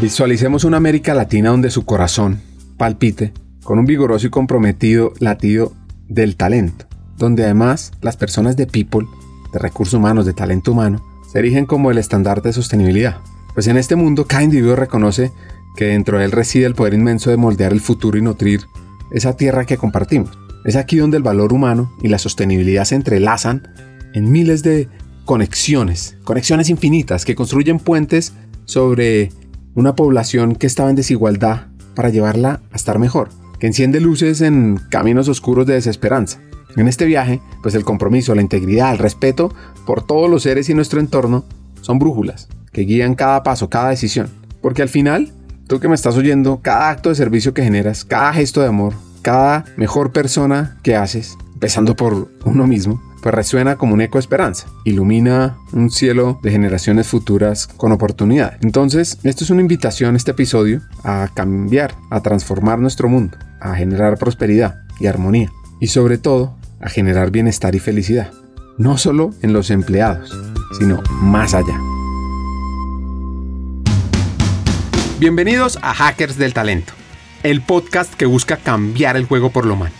Visualicemos una América Latina donde su corazón palpite con un vigoroso y comprometido latido del talento, donde además las personas de people, de recursos humanos, de talento humano, se erigen como el estandarte de sostenibilidad. Pues en este mundo cada individuo reconoce que dentro de él reside el poder inmenso de moldear el futuro y nutrir esa tierra que compartimos. Es aquí donde el valor humano y la sostenibilidad se entrelazan en miles de conexiones, conexiones infinitas que construyen puentes sobre una población que estaba en desigualdad para llevarla a estar mejor, que enciende luces en caminos oscuros de desesperanza. En este viaje, pues el compromiso, la integridad, el respeto por todos los seres y nuestro entorno son brújulas que guían cada paso, cada decisión. Porque al final, tú que me estás oyendo, cada acto de servicio que generas, cada gesto de amor, cada mejor persona que haces, empezando por uno mismo, pues resuena como un eco de esperanza, ilumina un cielo de generaciones futuras con oportunidad. Entonces, esto es una invitación, este episodio, a cambiar, a transformar nuestro mundo, a generar prosperidad y armonía, y sobre todo, a generar bienestar y felicidad, no solo en los empleados, sino más allá. Bienvenidos a Hackers del Talento, el podcast que busca cambiar el juego por lo humano.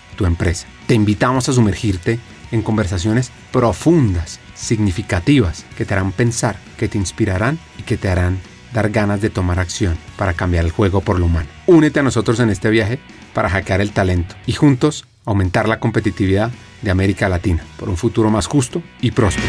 tu empresa. Te invitamos a sumergirte en conversaciones profundas, significativas, que te harán pensar, que te inspirarán y que te harán dar ganas de tomar acción para cambiar el juego por lo humano. Únete a nosotros en este viaje para hackear el talento y juntos aumentar la competitividad de América Latina por un futuro más justo y próspero.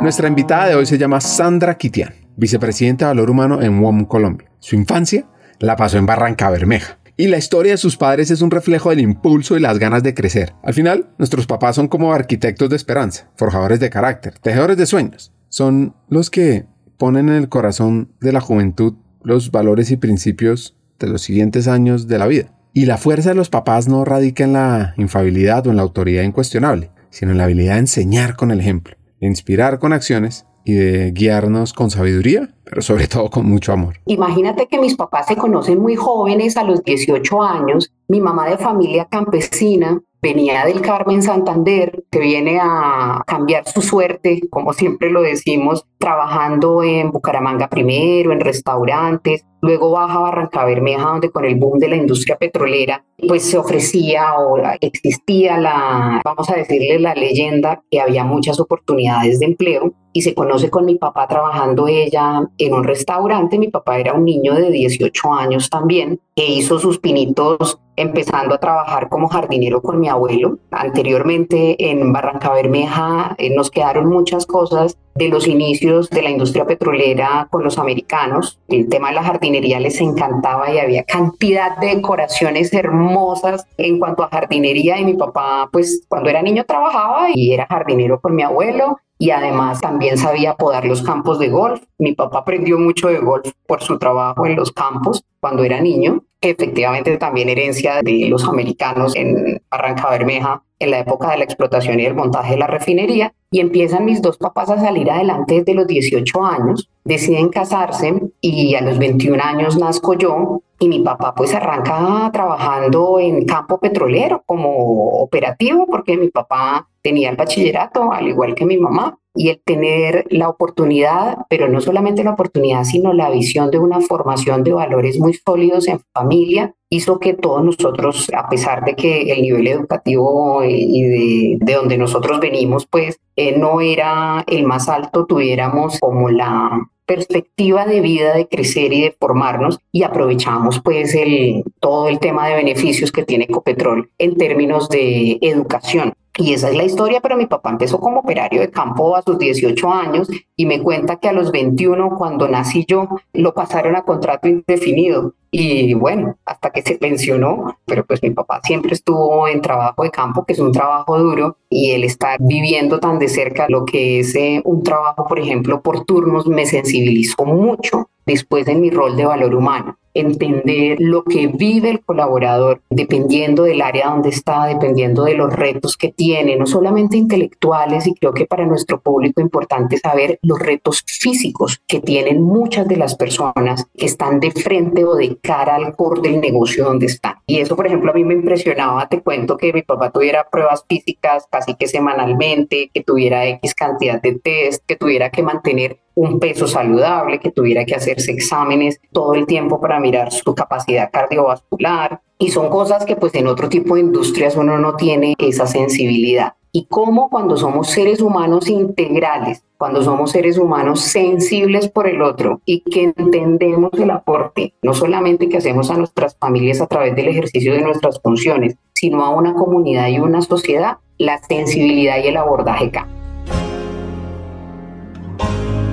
Nuestra invitada de hoy se llama Sandra Kitian, vicepresidenta de Valor Humano en WOM Colombia. Su infancia la pasó en Barranca Bermeja. Y la historia de sus padres es un reflejo del impulso y las ganas de crecer. Al final, nuestros papás son como arquitectos de esperanza, forjadores de carácter, tejedores de sueños. Son los que ponen en el corazón de la juventud los valores y principios de los siguientes años de la vida. Y la fuerza de los papás no radica en la infabilidad o en la autoridad incuestionable, sino en la habilidad de enseñar con el ejemplo inspirar con acciones y de guiarnos con sabiduría, pero sobre todo con mucho amor. Imagínate que mis papás se conocen muy jóvenes, a los 18 años, mi mamá de familia campesina, venía del Carmen Santander, que viene a cambiar su suerte, como siempre lo decimos, trabajando en Bucaramanga primero, en restaurantes, luego baja a Barranca Bermeja, donde con el boom de la industria petrolera, pues se ofrecía o existía la, vamos a decirle, la leyenda que había muchas oportunidades de empleo y se conoce con mi papá trabajando ella en un restaurante. Mi papá era un niño de 18 años también, que hizo sus pinitos empezando a trabajar como jardinero con mi abuelo. Anteriormente en Barranca Bermeja eh, nos quedaron muchas cosas de los inicios de la industria petrolera con los americanos. El tema de la jardinería les encantaba y había cantidad de decoraciones hermosas en cuanto a jardinería y mi papá pues cuando era niño trabajaba y era jardinero con mi abuelo y además también sabía podar los campos de golf. Mi papá aprendió mucho de golf por su trabajo en los campos cuando era niño, efectivamente también herencia de los americanos en Barranca Bermeja en la época de la explotación y el montaje de la refinería y empiezan mis dos papás a salir adelante desde los 18 años, deciden casarse y a los 21 años nazco yo y mi papá pues arranca trabajando en campo petrolero como operativo porque mi papá tenía el bachillerato al igual que mi mamá y el tener la oportunidad, pero no solamente la oportunidad, sino la visión de una formación de valores muy sólidos en familia, hizo que todos nosotros, a pesar de que el nivel educativo y de, donde nosotros venimos, pues eh, no era el más alto, tuviéramos como la perspectiva de vida de crecer y de formarnos y aprovechamos pues el, todo el tema de beneficios que tiene Ecopetrol en términos de educación. Y esa es la historia, pero mi papá empezó como operario de campo a sus 18 años y me cuenta que a los 21, cuando nací yo, lo pasaron a contrato indefinido. Y bueno, hasta que se pensionó, pero pues mi papá siempre estuvo en trabajo de campo, que es un trabajo duro, y el estar viviendo tan de cerca lo que es eh, un trabajo, por ejemplo, por turnos, me sensibilizó mucho después de mi rol de valor humano entender lo que vive el colaborador, dependiendo del área donde está, dependiendo de los retos que tiene, no solamente intelectuales, y creo que para nuestro público es importante saber los retos físicos que tienen muchas de las personas que están de frente o de cara al core del negocio donde están. Y eso, por ejemplo, a mí me impresionaba, te cuento que mi papá tuviera pruebas físicas casi que semanalmente, que tuviera X cantidad de test, que tuviera que mantener un peso saludable, que tuviera que hacerse exámenes todo el tiempo para mirar su capacidad cardiovascular. Y son cosas que pues en otro tipo de industrias uno no tiene esa sensibilidad. Y cómo cuando somos seres humanos integrales, cuando somos seres humanos sensibles por el otro y que entendemos el aporte, no solamente que hacemos a nuestras familias a través del ejercicio de nuestras funciones, sino a una comunidad y una sociedad, la sensibilidad y el abordaje cambia.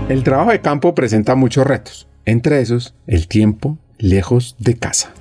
El trabajo de campo presenta muchos retos, entre esos el tiempo lejos de casa.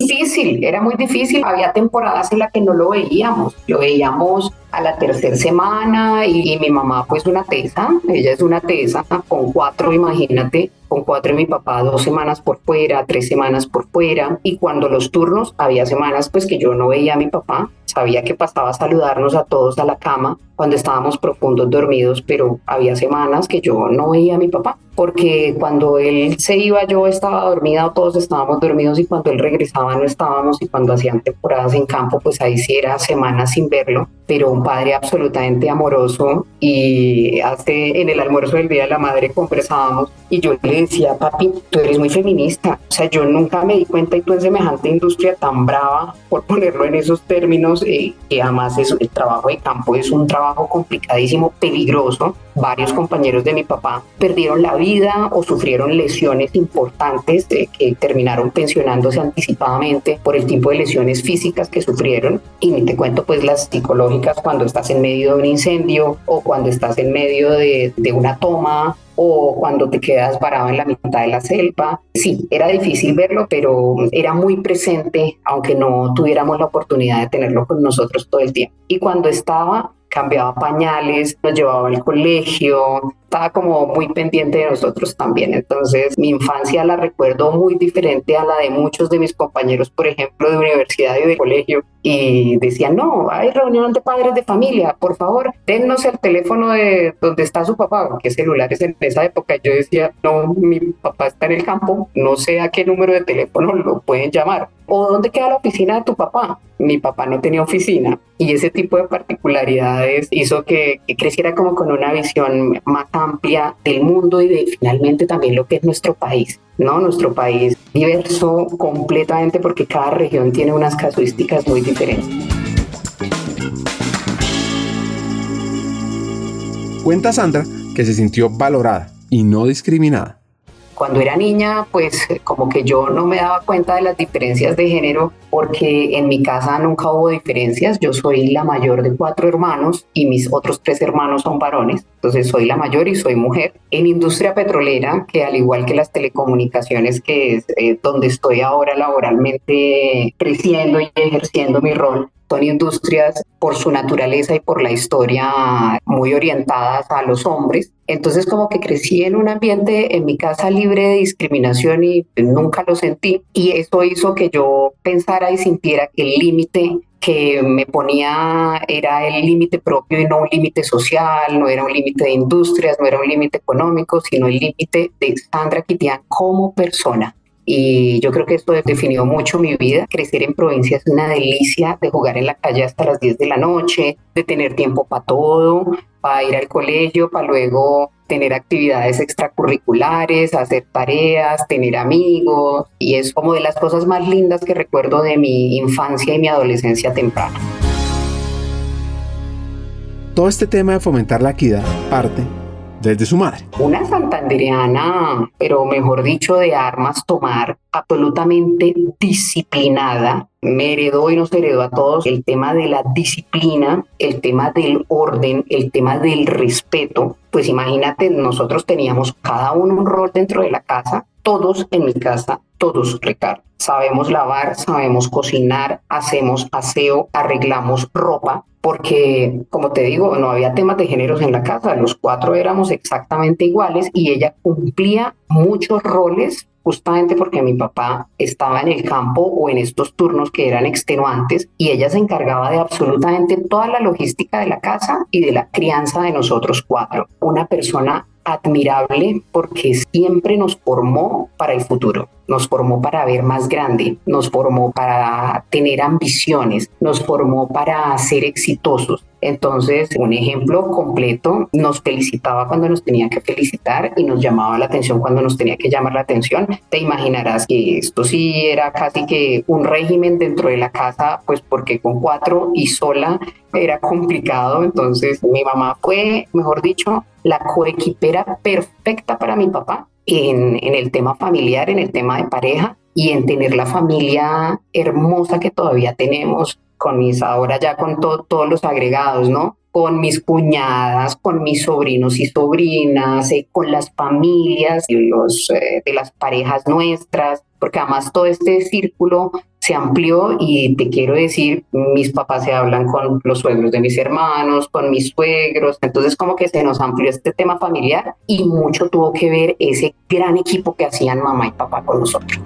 Difícil, era muy difícil. Había temporadas en las que no lo veíamos. Lo veíamos a la tercera semana y, mi mamá pues una tesa, ella es una tesa con cuatro, imagínate, con cuatro y mi papá dos semanas por fuera, tres semanas por fuera. Y cuando los turnos había semanas pues que yo no veía a mi papá, sabía que pasaba a saludarnos a todos a la cama cuando estábamos profundos dormidos, pero había semanas que yo no veía a mi papá porque cuando él se iba yo estaba dormida o todos estábamos dormidos y cuando él regresaba no estábamos y cuando hacían temporadas en campo pues ahí sí era semanas sin verlo, pero padre absolutamente amoroso y hace en el almuerzo del Día de la Madre conversábamos y yo le decía, papi, tú eres muy feminista, o sea, yo nunca me di cuenta y tú en semejante industria tan brava, por ponerlo en esos términos, eh, que además es, el trabajo de campo es un trabajo complicadísimo, peligroso. Varios compañeros de mi papá perdieron la vida o sufrieron lesiones importantes eh, que terminaron pensionándose anticipadamente por el tipo de lesiones físicas que sufrieron y ni te cuento pues las psicológicas cuando estás en medio de un incendio o cuando estás en medio de, de una toma o cuando te quedas parado en la mitad de la selva. Sí, era difícil verlo, pero era muy presente, aunque no tuviéramos la oportunidad de tenerlo con nosotros todo el tiempo. Y cuando estaba, cambiaba pañales, nos llevaba al colegio, estaba como muy pendiente de nosotros también. Entonces, mi infancia la recuerdo muy diferente a la de muchos de mis compañeros, por ejemplo, de universidad y de colegio. Y decían, no, hay reunión de padres de familia, por favor, dennos el teléfono de donde está su papá, que celulares en esa época. Yo decía, no, mi papá está en el campo, no sé a qué número de teléfono lo pueden llamar. ¿O dónde queda la oficina de tu papá? Mi papá no tenía oficina y ese tipo de particularidades hizo que, que creciera como con una visión más amplia del mundo y de finalmente también lo que es nuestro país. ¿no? Nuestro país diverso completamente porque cada región tiene unas casuísticas muy diferentes. Cuenta Sandra que se sintió valorada y no discriminada cuando era niña, pues como que yo no me daba cuenta de las diferencias de género porque en mi casa nunca hubo diferencias. Yo soy la mayor de cuatro hermanos y mis otros tres hermanos son varones. Entonces soy la mayor y soy mujer. En industria petrolera, que al igual que las telecomunicaciones, que es eh, donde estoy ahora laboralmente creciendo y ejerciendo mi rol, son industrias por su naturaleza y por la historia muy orientadas a los hombres. Entonces como que crecí en un ambiente en mi casa libre de discriminación y nunca lo sentí. Y eso hizo que yo pensara y sintiera que el límite que me ponía era el límite propio y no un límite social, no era un límite de industrias, no era un límite económico, sino el límite de Sandra Kitian como persona y yo creo que esto definió mucho mi vida. Crecer en provincia es una delicia de jugar en la calle hasta las 10 de la noche, de tener tiempo para todo, para ir al colegio, para luego tener actividades extracurriculares, hacer tareas, tener amigos. Y es como de las cosas más lindas que recuerdo de mi infancia y mi adolescencia temprana. Todo este tema de fomentar la equidad parte desde su madre. Una santandereana, pero mejor dicho, de armas tomar, absolutamente disciplinada. Me heredó y nos heredó a todos el tema de la disciplina, el tema del orden, el tema del respeto. Pues imagínate, nosotros teníamos cada uno un rol dentro de la casa, todos en mi casa, todos, Ricardo. Sabemos lavar, sabemos cocinar, hacemos aseo, arreglamos ropa, porque, como te digo, no había temas de géneros en la casa, los cuatro éramos exactamente iguales y ella cumplía muchos roles justamente porque mi papá estaba en el campo o en estos turnos que eran extenuantes y ella se encargaba de absolutamente toda la logística de la casa y de la crianza de nosotros cuatro. Una persona admirable porque siempre nos formó para el futuro, nos formó para ver más grande, nos formó para tener ambiciones, nos formó para ser exitosos. Entonces, un ejemplo completo, nos felicitaba cuando nos tenía que felicitar y nos llamaba la atención cuando nos tenía que llamar la atención. Te imaginarás que esto sí era casi que un régimen dentro de la casa, pues porque con cuatro y sola era complicado. Entonces, mi mamá fue, mejor dicho, la coequipera perfecta para mi papá en, en el tema familiar, en el tema de pareja y en tener la familia hermosa que todavía tenemos con mis, ahora ya con todos los agregados, ¿no? Con mis cuñadas, con mis sobrinos y sobrinas, eh, con las familias eh, de las parejas nuestras, porque además todo este círculo se amplió y te quiero decir, mis papás se hablan con los suegros de mis hermanos, con mis suegros, entonces como que se nos amplió este tema familiar y mucho tuvo que ver ese gran equipo que hacían mamá y papá con nosotros.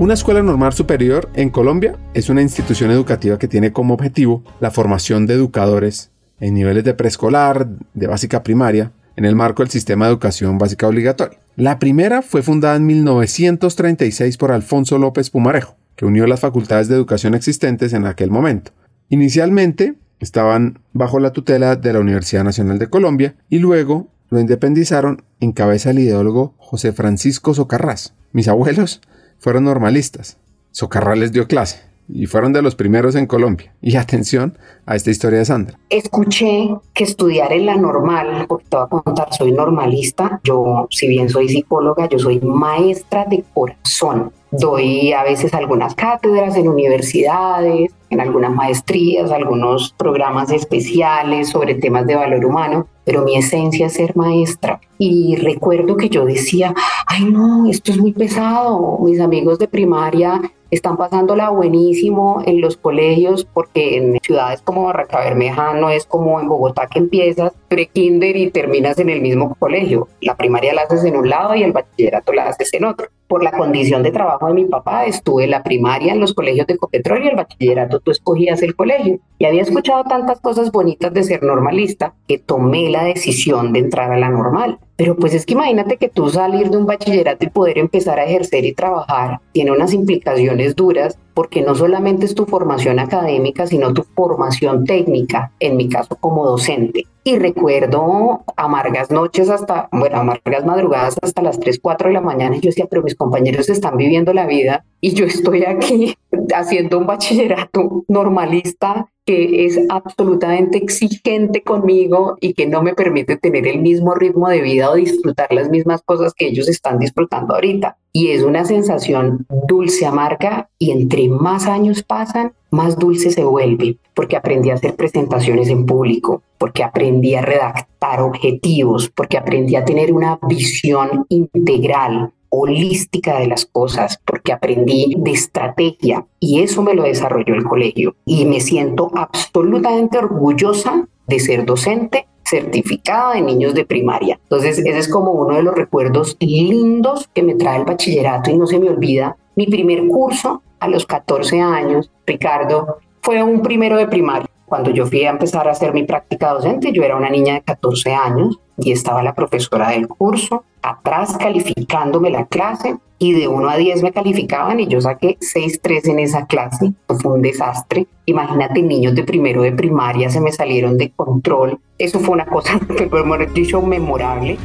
Una escuela normal superior en Colombia es una institución educativa que tiene como objetivo la formación de educadores en niveles de preescolar, de básica primaria, en el marco del sistema de educación básica obligatoria. La primera fue fundada en 1936 por Alfonso López Pumarejo, que unió las facultades de educación existentes en aquel momento. Inicialmente estaban bajo la tutela de la Universidad Nacional de Colombia y luego lo independizaron en cabeza el ideólogo José Francisco Socarrás. Mis abuelos fueron normalistas. Socarrás les dio clase y fueron de los primeros en Colombia. Y atención a esta historia de Sandra. Escuché que estudiar en la normal, porque te voy a contar, soy normalista, yo si bien soy psicóloga, yo soy maestra de corazón. Doy a veces algunas cátedras en universidades, en algunas maestrías, algunos programas especiales sobre temas de valor humano, pero mi esencia es ser maestra. Y recuerdo que yo decía, ay no, esto es muy pesado, mis amigos de primaria están pasándola buenísimo en los colegios porque en ciudades como Barranca Bermeja no es como en Bogotá que empiezas pre-kinder y terminas en el mismo colegio. La primaria la haces en un lado y el bachillerato la haces en otro. Por la condición de trabajo de mi papá, estuve la primaria en los colegios de Copetrol y el bachillerato tú escogías el colegio. Y había escuchado tantas cosas bonitas de ser normalista que tomé la decisión de entrar a la normal. Pero pues es que imagínate que tú salir de un bachillerato y poder empezar a ejercer y trabajar tiene unas implicaciones duras porque no solamente es tu formación académica, sino tu formación técnica, en mi caso como docente. Y recuerdo amargas noches hasta, bueno, amargas madrugadas hasta las 3, 4 de la mañana. Yo decía, pero mis compañeros están viviendo la vida y yo estoy aquí haciendo un bachillerato normalista es absolutamente exigente conmigo y que no me permite tener el mismo ritmo de vida o disfrutar las mismas cosas que ellos están disfrutando ahorita. Y es una sensación dulce, amarga, y entre más años pasan, más dulce se vuelve, porque aprendí a hacer presentaciones en público, porque aprendí a redactar objetivos, porque aprendí a tener una visión integral, holística de las cosas, porque aprendí de estrategia y eso me lo desarrolló el colegio. Y me siento absolutamente orgullosa de ser docente certificada de niños de primaria. Entonces, ese es como uno de los recuerdos lindos que me trae el bachillerato y no se me olvida. Mi primer curso a los 14 años, Ricardo, fue un primero de primaria. Cuando yo fui a empezar a hacer mi práctica docente, yo era una niña de 14 años y estaba la profesora del curso atrás calificándome la clase y de 1 a 10 me calificaban y yo saqué 6-3 en esa clase. Fue un desastre. Imagínate, niños de primero de primaria se me salieron de control. Eso fue una cosa que fue dicho memorable.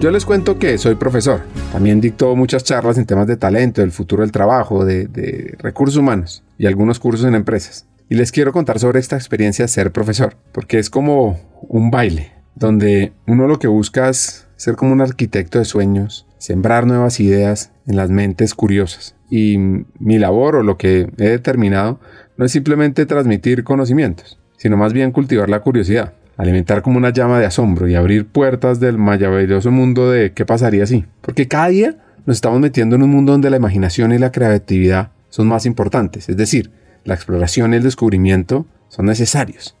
Yo les cuento que soy profesor. También dicto muchas charlas en temas de talento, del futuro del trabajo, de, recursos humanos y algunos cursos en empresas. Y les quiero contar sobre esta experiencia de ser profesor, porque es como un baile, donde uno lo que busca es ser como un arquitecto de sueños, sembrar nuevas ideas en las mentes curiosas. Y mi labor o lo que he determinado no es simplemente transmitir conocimientos, sino más bien cultivar la curiosidad, alimentar como una llama de asombro y abrir puertas del maravilloso mundo de qué pasaría así. Porque cada día nos estamos metiendo en un mundo donde la imaginación y la creatividad son más importantes. Es decir, la exploración y el descubrimiento son necesarios.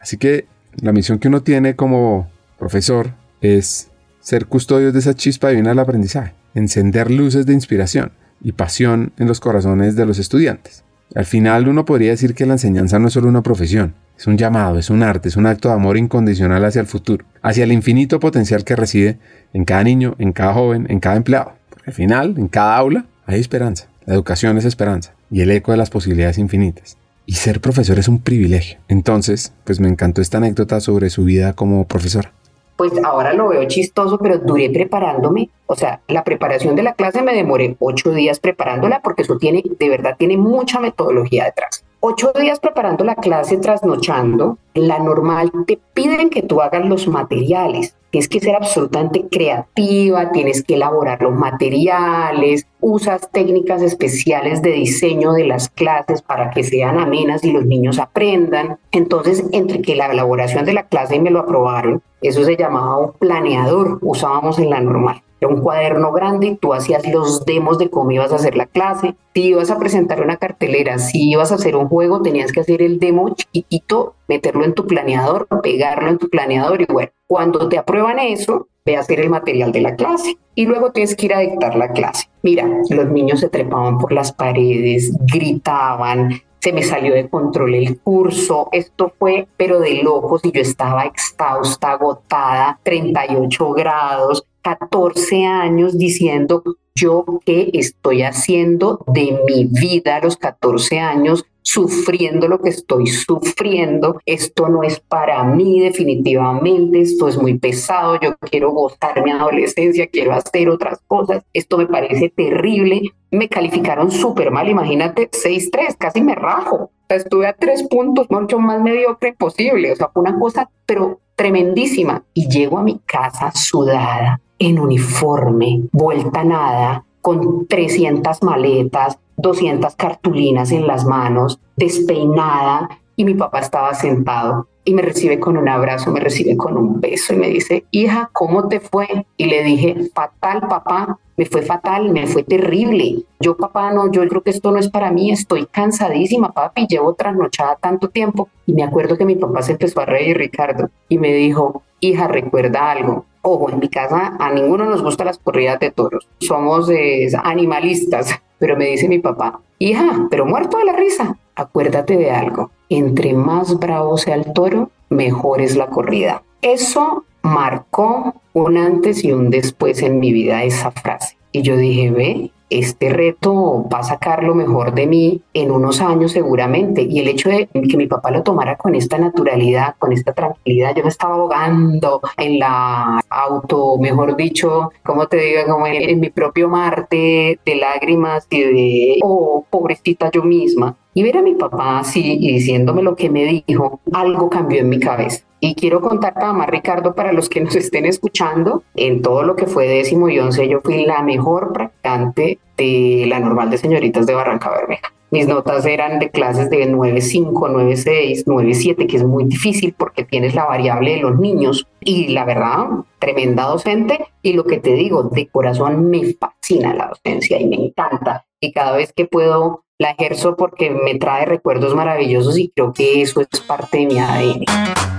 Así que la misión que uno tiene como profesor es ser custodios de esa chispa divina del aprendizaje, encender luces de inspiración y pasión en los corazones de los estudiantes. Al final uno podría decir que la enseñanza no es solo una profesión, es un llamado, es un arte, es un acto de amor incondicional hacia el futuro, hacia el infinito potencial que reside en cada niño, en cada joven, en cada empleado. Al final, en cada aula, hay esperanza. La educación es esperanza y el eco de las posibilidades infinitas. Y ser profesor es un privilegio. Entonces, pues me encantó esta anécdota sobre su vida como profesora pues ahora lo veo chistoso, pero duré preparándome. O sea, la preparación de la clase me demoré ocho días preparándola porque eso tiene, de verdad, tiene mucha metodología detrás. Ocho días preparando la clase trasnochando, la normal te piden que tú hagas los materiales. Tienes que ser absolutamente creativa, tienes que elaborar los materiales, usas técnicas especiales de diseño de las clases para que sean amenas y los niños aprendan. Entonces, entre que la elaboración de la clase me lo aprobaron, eso se llamaba un planeador, usábamos en la normal. Era un cuaderno grande tú hacías los demos de cómo ibas a hacer la clase. Si ibas a presentar una cartelera, si ibas a hacer un juego, tenías que hacer el demo chiquitito, meterlo en tu planeador, pegarlo en tu planeador y bueno, cuando te aprueban eso, ve a hacer el material de la clase y luego tienes que ir a dictar la clase. Mira, los niños se trepaban por las paredes, gritaban, se me salió de control el curso, esto fue pero de locos y yo estaba exhausta, agotada, 38 grados, 14 años diciendo yo qué estoy haciendo de mi vida a los 14 años, sufriendo lo que estoy sufriendo. Esto no es para mí definitivamente, esto es muy pesado, yo quiero gozar mi adolescencia, quiero hacer otras cosas, esto me parece terrible. Me calificaron súper mal, imagínate, 6-3, casi me rajo. estuve a tres puntos, mucho más mediocre posible, o sea, fue una cosa, pero tremendísima. Y llego a mi casa sudada, en uniforme, vuelta nada, con 300 maletas, 200 cartulinas en las manos, despeinada, y mi papá estaba sentado y me recibe con un abrazo, me recibe con un beso y me dice, hija, ¿cómo te fue? Y le dije, fatal, papá, me fue fatal, me fue terrible. Yo, papá, no, yo creo que esto no es para mí, estoy cansadísima, papi, llevo trasnochada tanto tiempo. Y me acuerdo que mi papá se empezó a reír, Ricardo, y me dijo, hija, recuerda algo. Ojo, en mi casa a ninguno nos gustan las corridas de toros, somos animalistas, pero me dice mi papá, hija, pero muerto de la risa, acuérdate de algo, entre más bravo sea el toro, mejor es la corrida. Eso marcó un antes y un después en mi vida esa frase. Y yo dije, ve, este reto va a sacar lo mejor de mí en unos años seguramente. Y el hecho de que mi papá lo tomara con esta naturalidad, con esta tranquilidad, yo me estaba ahogando en la auto, mejor dicho, como te digo, como en, mi propio Marte de lágrimas y de, oh, pobrecita yo misma. Y ver a mi papá así y diciéndome lo que me dijo, algo cambió en mi cabeza. Y quiero contar para más, Ricardo, para los que nos estén escuchando, en todo lo que fue décimo y once, yo fui la mejor practicante de la normal de señoritas de Barranca Bermeja. Mis notas eran de clases de 9.5, 9.6, 9.7, que es muy difícil porque tienes la variable de los niños. Y la verdad, tremenda docente. Y lo que te digo, de corazón me fascina la docencia y me encanta. Y cada vez que puedo la ejerzo porque me trae recuerdos maravillosos y creo que eso es parte de mi ADN.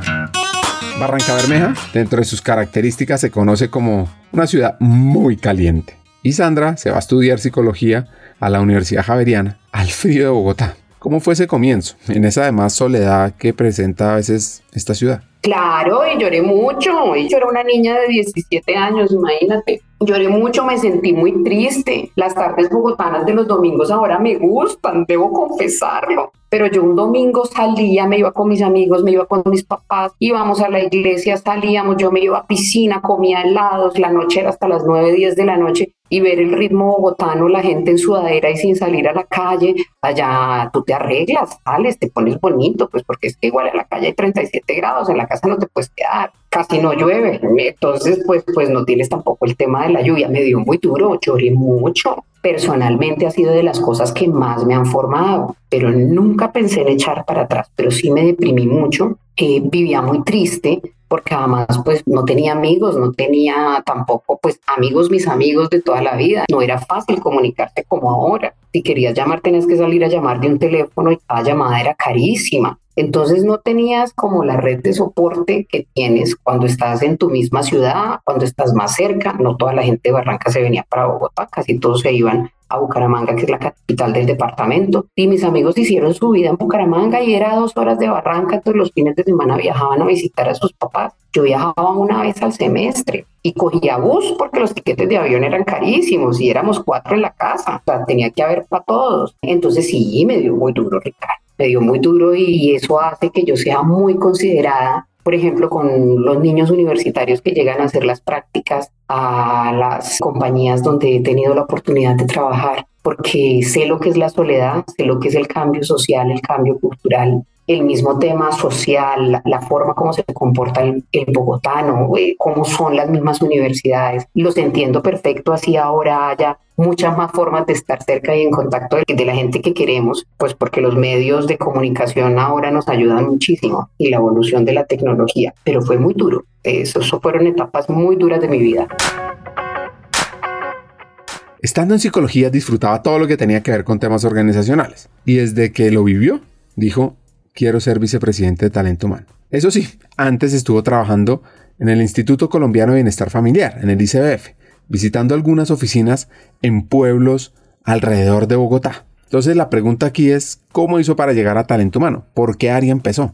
Barranca Bermeja, dentro de sus características, se conoce como una ciudad muy caliente. Y Sandra se va a estudiar psicología a la Universidad Javeriana, al frío de Bogotá. ¿Cómo fue ese comienzo, en esa además soledad que presenta a veces esta ciudad? Claro, y lloré mucho. Yo era una niña de 17 años, imagínate. Lloré mucho, me sentí muy triste. Las tardes bogotanas de los domingos ahora me gustan, debo confesarlo. Pero yo un domingo salía, me iba con mis amigos, me iba con mis papás, íbamos a la iglesia, salíamos, yo me iba a piscina, comía helados, la noche era hasta las 9, 10 de la noche y ver el ritmo bogotano, la gente en sudadera y sin salir a la calle, allá tú te arreglas, sales, te pones bonito, pues porque es que igual en la calle hay 37 grados, en la casa no te puedes quedar, casi no llueve, entonces pues, pues no tienes tampoco el tema de la lluvia, me dio muy duro, lloré mucho, personalmente ha sido de las cosas que más me han formado, pero nunca pensé en echar para atrás, pero sí me deprimí mucho, eh, vivía muy triste porque además pues no tenía amigos, no tenía tampoco pues amigos mis amigos de toda la vida, no era fácil comunicarse como ahora Si querías llamar, tenías que salir a llamar de un teléfono y cada llamada era carísima. Entonces no tenías como la red de soporte que tienes cuando estás en tu misma ciudad, cuando estás más cerca. No toda la gente de Barranca se venía para Bogotá, casi todos se iban a Bucaramanga, que es la capital del departamento. Y mis amigos hicieron su vida en Bucaramanga y era dos horas de Barranca, todos los fines de semana viajaban a visitar a sus papás. Yo viajaba una vez al semestre y cogía bus porque los tiquetes de avión eran carísimos y éramos cuatro en la casa, o sea, tenía que haber para todos. Entonces sí, me dio muy duro, Ricardo me dio muy duro y eso hace que yo sea muy considerada, por ejemplo, con los niños universitarios que llegan a hacer las prácticas a las compañías donde he tenido la oportunidad de trabajar, porque sé lo que es la soledad, sé lo que es el cambio social, el cambio cultural, el mismo tema social, la, forma como se comporta el, bogotano, eh, cómo son las mismas universidades. Los entiendo perfecto, así ahora haya muchas más formas de estar cerca y en contacto de, de, la gente que queremos, pues porque los medios de comunicación ahora nos ayudan muchísimo y la evolución de la tecnología, pero fue muy duro. Eso, eso fueron etapas muy duras de mi vida. Estando en psicología disfrutaba todo lo que tenía que ver con temas organizacionales y desde que lo vivió dijo, quiero ser vicepresidente de talento humano. Eso sí, antes estuvo trabajando en el Instituto Colombiano de Bienestar Familiar, en el ICBF, visitando algunas oficinas en pueblos alrededor de Bogotá. Entonces la pregunta aquí es, ¿cómo hizo para llegar a talento humano? ¿Por qué área empezó?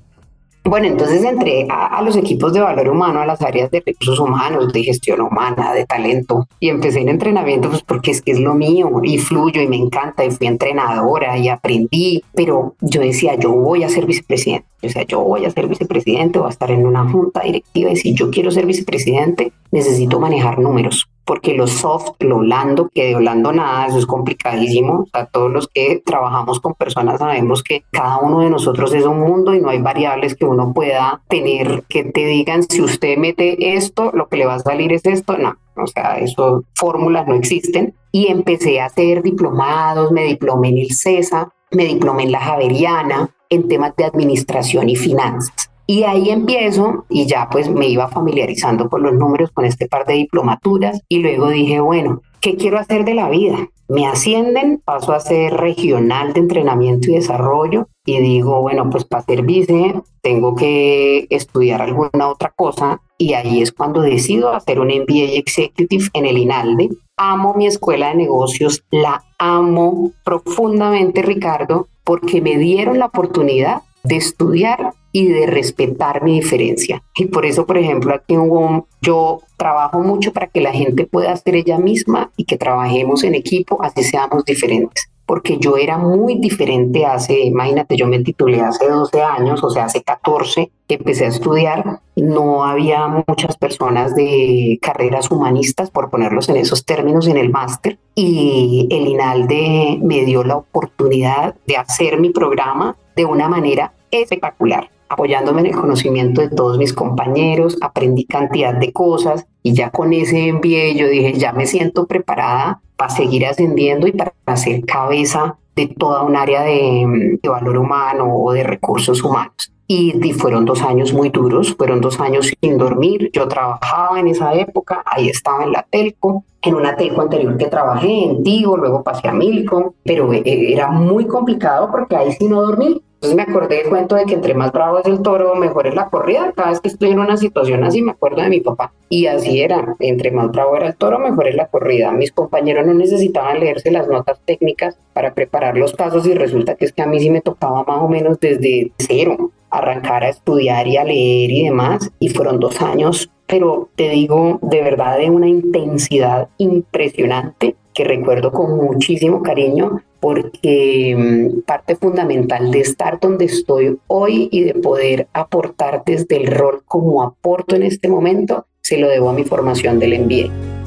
Bueno, entonces entré a, los equipos de valor humano, a las áreas de recursos humanos, de gestión humana, de talento, y empecé en entrenamiento pues porque es que es lo mío y fluyo y me encanta y fui entrenadora y aprendí, pero yo decía, yo voy a ser vicepresidente, o sea, yo voy a ser vicepresidente, voy a estar en una junta directiva y si yo quiero ser vicepresidente, necesito manejar números porque lo soft, lo blando, que de blando nada, eso es complicadísimo. O todos los que trabajamos con personas sabemos que cada uno de nosotros es un mundo y no hay variables que uno pueda tener que te digan si usted mete esto, lo que le va a salir es esto. No, o sea, eso, fórmulas no existen. Y empecé a hacer diplomados, me diplomé en el CESA, me diplomé en la Javeriana, en temas de administración y finanzas. Y ahí empiezo y ya pues me iba familiarizando con los números, con este par de diplomaturas y luego dije, bueno, ¿qué quiero hacer de la vida? Me ascienden, paso a ser regional de entrenamiento y desarrollo y digo, bueno, pues para ser vice tengo que estudiar alguna otra cosa y ahí es cuando decido hacer un MBA Executive en el INALDE. Amo mi escuela de negocios, la amo profundamente, Ricardo, porque me dieron la oportunidad de estudiar y de respetar mi diferencia. Y por eso, por ejemplo, aquí en yo trabajo mucho para que la gente pueda ser ella misma y que trabajemos en equipo, así seamos diferentes. Porque yo era muy diferente hace, imagínate, yo me titulé hace 12 años, o sea, hace 14 que empecé a estudiar. No había muchas personas de carreras humanistas, por ponerlos en esos términos, en el máster. Y el INALDE me dio la oportunidad de hacer mi programa de una manera espectacular apoyándome en el conocimiento de todos mis compañeros, aprendí cantidad de cosas y ya con ese envío yo dije, ya me siento preparada para seguir ascendiendo y para ser cabeza de toda un área de, de valor humano o de recursos humanos. Y, fueron dos años muy duros, fueron dos años sin dormir. Yo trabajaba en esa época, ahí estaba en la Telco, en una Telco anterior que trabajé, en Tigo, luego pasé a Milcom, pero eh, era muy complicado porque ahí sí no dormí. Entonces me acordé del cuento de que entre más bravo es el toro, mejor es la corrida. Cada vez que estoy en una situación así, me acuerdo de mi papá. Y así era, entre más bravo era el toro, mejor es la corrida. Mis compañeros no necesitaban leerse las notas técnicas para preparar los pasos y resulta que es que a mí sí me tocaba más o menos desde cero arrancar a estudiar y a leer y demás. Y fueron dos años, pero te digo, de verdad, de una intensidad impresionante que recuerdo con muchísimo cariño porque mm, parte fundamental de estar donde estoy hoy y de poder aportar desde el rol como aporto en este momento, se lo debo a mi formación del MBA.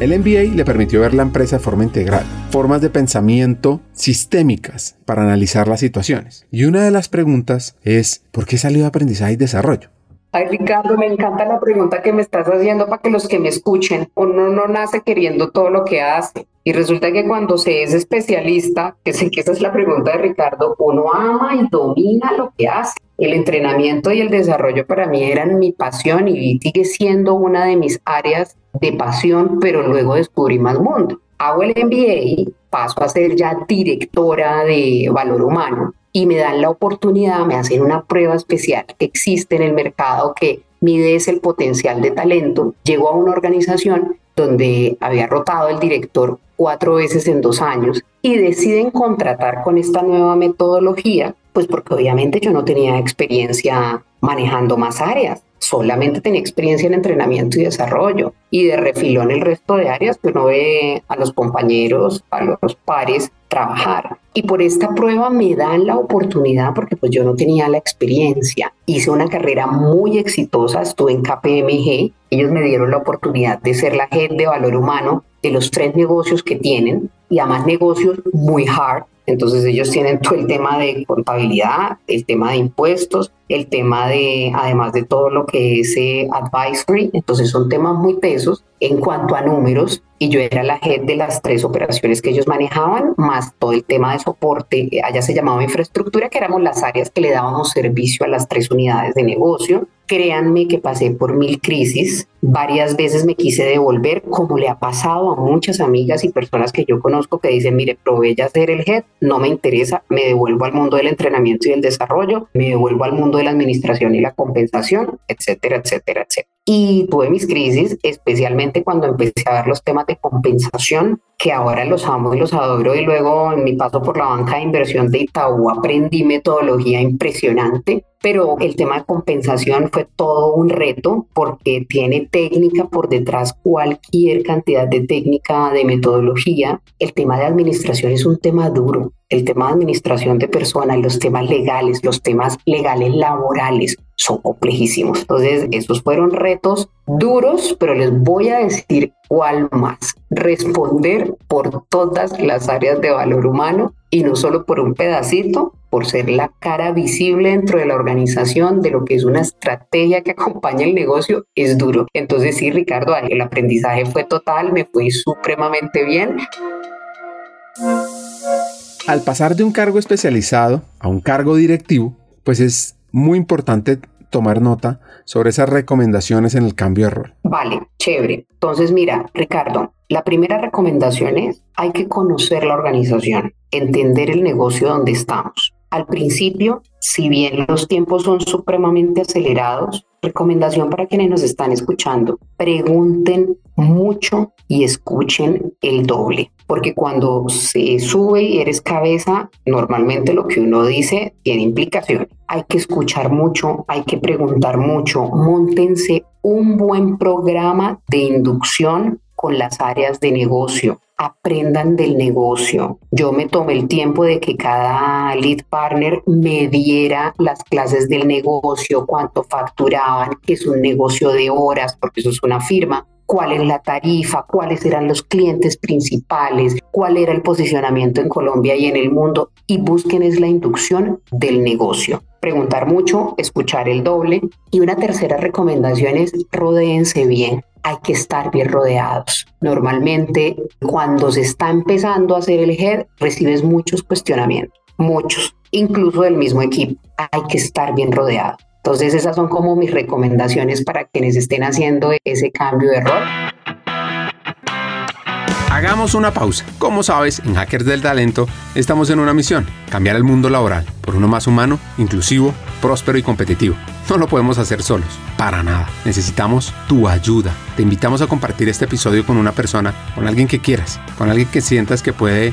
El MBA le permitió ver la empresa de forma integral, formas de pensamiento sistémicas para analizar las situaciones. Y una de las preguntas es, ¿por qué salió de aprendizaje y desarrollo? Ay, Ricardo, me encanta la pregunta que me estás haciendo para que los que me escuchen, uno no nace queriendo todo lo que hace. Y resulta que cuando se es especialista, que sé que esa es la pregunta de Ricardo, uno ama y domina lo que hace. El entrenamiento y el desarrollo para mí eran mi pasión y sigue siendo una de mis áreas de pasión, pero luego descubrí más mundo. Hago el MBA, paso a ser ya directora de valor humano y me dan la oportunidad, me hacen una prueba especial que existe en el mercado que mide ese el potencial de talento. Llego a una organización donde había rotado el director cuatro veces en dos años y deciden contratar con esta nueva metodología, pues porque obviamente yo no tenía experiencia manejando más áreas solamente tenía experiencia en entrenamiento y desarrollo y de refilón el resto de áreas que uno ve a los compañeros, a los pares trabajar. Y por esta prueba me dan la oportunidad porque pues yo no tenía la experiencia. Hice una carrera muy exitosa, estuve en KPMG, ellos me dieron la oportunidad de ser la head de valor humano de los tres negocios que tienen y además negocios muy hard entonces ellos tienen todo el tema de contabilidad, el tema de impuestos, el tema de, además de todo lo que es eh, advisory, entonces son temas muy pesos en cuanto a números y yo era la head de las tres operaciones que ellos manejaban, más todo el tema de soporte, eh, allá se llamaba infraestructura, que éramos las áreas que le dábamos servicio a las tres unidades de negocio. Créanme que pasé por mil crisis, varias veces me quise devolver, como le ha pasado a muchas amigas y personas que yo conozco que dicen, mire, probé ya ser el head, no me interesa, me devuelvo al mundo del entrenamiento y del desarrollo, me devuelvo al mundo de la administración y la compensación, etcétera, etcétera, etcétera. Y tuve mis crisis, especialmente cuando empecé a ver los temas de compensación, que ahora los amo y los adoro. Y luego en mi paso por la banca de inversión de Itaú aprendí metodología impresionante, pero el tema de compensación fue todo un reto porque tiene técnica por detrás, cualquier cantidad de técnica, de metodología. El tema de administración es un tema duro. El tema de administración de personas, los temas legales, los temas legales laborales, son complejísimos. Entonces, esos fueron retos duros, pero les voy a decir cuál más. Responder por todas las áreas de valor humano y no solo por un pedacito, por ser la cara visible dentro de la organización de lo que es una estrategia que acompaña el negocio, es duro. Entonces, sí, Ricardo, el aprendizaje fue total, me fue supremamente bien. Al pasar de un cargo especializado a un cargo directivo, pues es muy importante tomar nota sobre esas recomendaciones en el cambio de rol. Vale, chévere. Entonces, mira, Ricardo, la primera recomendación es hay que conocer la organización, entender el negocio donde estamos. Al principio, si bien los tiempos son supremamente acelerados, recomendación para quienes nos están escuchando, pregunten mucho y escuchen el doble, porque cuando se sube y eres cabeza, normalmente lo que uno dice tiene implicaciones. Hay que escuchar mucho, hay que preguntar mucho, montense un buen programa de inducción con las áreas de negocio aprendan del negocio. Yo me tomé el tiempo de que cada lead partner me diera las clases del negocio, cuánto facturaban, que es un negocio de horas, porque eso es una firma, cuál es la tarifa, cuáles eran los clientes principales, cuál era el posicionamiento en Colombia y en el mundo y busquen es la inducción del negocio. Preguntar mucho, escuchar el doble y una tercera recomendación es rodéense bien hay que estar bien rodeados. Normalmente cuando se está empezando a hacer el head, recibes muchos cuestionamientos, muchos, incluso del mismo equipo. Hay que estar bien rodeado. Entonces esas son como mis recomendaciones para quienes estén haciendo ese cambio de rol. Hagamos una pausa. Como sabes, en Hackers del Talento estamos en una misión, cambiar el mundo laboral por uno más humano, inclusivo, próspero y competitivo. No lo podemos hacer solos, para nada. Necesitamos tu ayuda. Te invitamos a compartir este episodio con una persona, con alguien que quieras, con alguien que sientas que puede